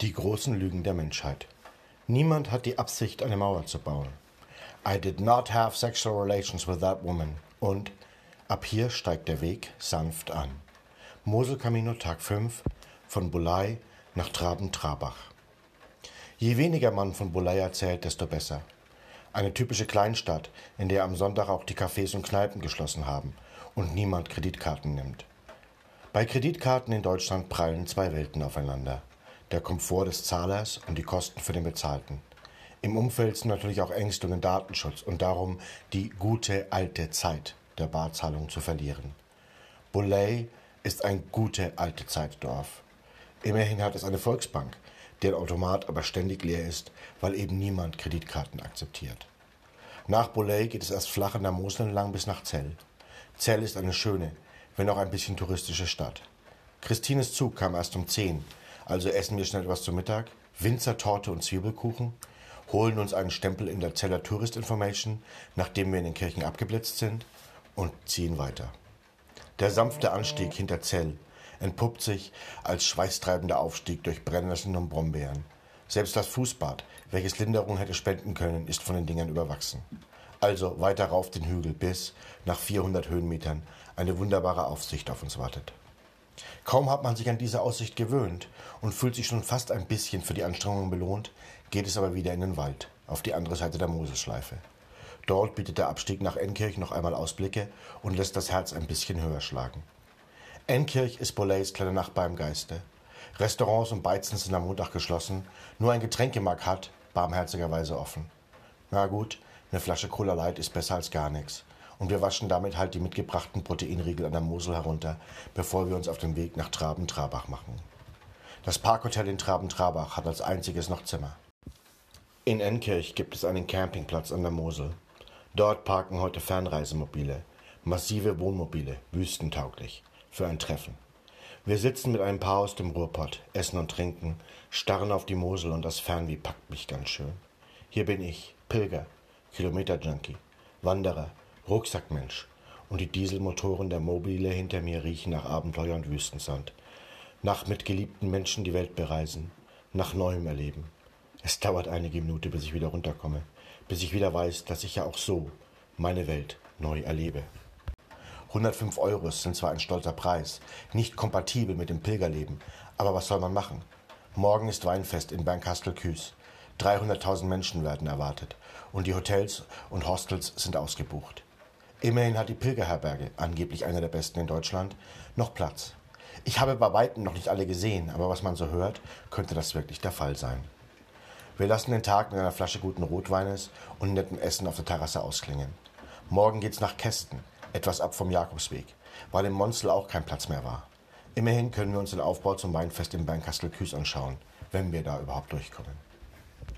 Die großen Lügen der Menschheit. Niemand hat die Absicht, eine Mauer zu bauen. I did not have sexual relations with that woman. Und ab hier steigt der Weg sanft an. Mosel Camino Tag 5 von Bulai nach Traben-Trabach. Je weniger man von Bulai erzählt, desto besser. Eine typische Kleinstadt, in der am Sonntag auch die Cafés und Kneipen geschlossen haben und niemand Kreditkarten nimmt. Bei Kreditkarten in Deutschland prallen zwei Welten aufeinander der Komfort des Zahlers und die Kosten für den Bezahlten. Im Umfeld sind natürlich auch Ängste um den Datenschutz und darum, die gute alte Zeit der Barzahlung zu verlieren. Boulay ist ein gute alte Zeitdorf. Immerhin hat es eine Volksbank, deren Automat aber ständig leer ist, weil eben niemand Kreditkarten akzeptiert. Nach Boulay geht es erst flach an der Mosel entlang bis nach Zell. Zell ist eine schöne, wenn auch ein bisschen touristische Stadt. Christines Zug kam erst um 10 also essen wir schnell etwas zu Mittag, Winzertorte und Zwiebelkuchen, holen uns einen Stempel in der Zeller Tourist Information, nachdem wir in den Kirchen abgeblitzt sind, und ziehen weiter. Der sanfte Anstieg hinter Zell entpuppt sich als schweißtreibender Aufstieg durch Brennnesseln und Brombeeren. Selbst das Fußbad, welches Linderung hätte spenden können, ist von den Dingern überwachsen. Also weiter rauf den Hügel, bis nach 400 Höhenmetern eine wunderbare Aufsicht auf uns wartet. Kaum hat man sich an diese Aussicht gewöhnt und fühlt sich schon fast ein bisschen für die Anstrengungen belohnt, geht es aber wieder in den Wald, auf die andere Seite der Moselschleife. Dort bietet der Abstieg nach Enkirch noch einmal Ausblicke und lässt das Herz ein bisschen höher schlagen. Enkirch ist Boleys kleiner Nachbar im Geiste. Restaurants und Beizen sind am Montag geschlossen, nur ein Getränkemarkt hat barmherzigerweise offen. Na gut, eine Flasche Cola Light ist besser als gar nichts und wir waschen damit halt die mitgebrachten Proteinriegel an der Mosel herunter, bevor wir uns auf den Weg nach Traben-Trabach machen. Das Parkhotel in Traben-Trabach hat als einziges noch Zimmer. In Enkirch gibt es einen Campingplatz an der Mosel. Dort parken heute Fernreisemobile, massive Wohnmobile, wüstentauglich, für ein Treffen. Wir sitzen mit einem Paar aus dem Ruhrpott, essen und trinken, starren auf die Mosel und das Fernweh packt mich ganz schön. Hier bin ich, Pilger, Kilometer-Junkie, Wanderer, Rucksackmensch und die Dieselmotoren der Mobile hinter mir riechen nach Abenteuer und Wüstensand. Nach mit geliebten Menschen die Welt bereisen, nach neuem Erleben. Es dauert einige Minuten, bis ich wieder runterkomme, bis ich wieder weiß, dass ich ja auch so meine Welt neu erlebe. 105 Euro sind zwar ein stolzer Preis, nicht kompatibel mit dem Pilgerleben, aber was soll man machen? Morgen ist Weinfest in Bernkastel-Küß. 300.000 Menschen werden erwartet und die Hotels und Hostels sind ausgebucht. Immerhin hat die Pilgerherberge, angeblich einer der besten in Deutschland, noch Platz. Ich habe bei weitem noch nicht alle gesehen, aber was man so hört, könnte das wirklich der Fall sein. Wir lassen den Tag mit einer Flasche guten Rotweines und nettem Essen auf der Terrasse ausklingen. Morgen geht's nach Kästen, etwas ab vom Jakobsweg, weil im Monstel auch kein Platz mehr war. Immerhin können wir uns den Aufbau zum Weinfest in Bernkastel-Küß anschauen, wenn wir da überhaupt durchkommen.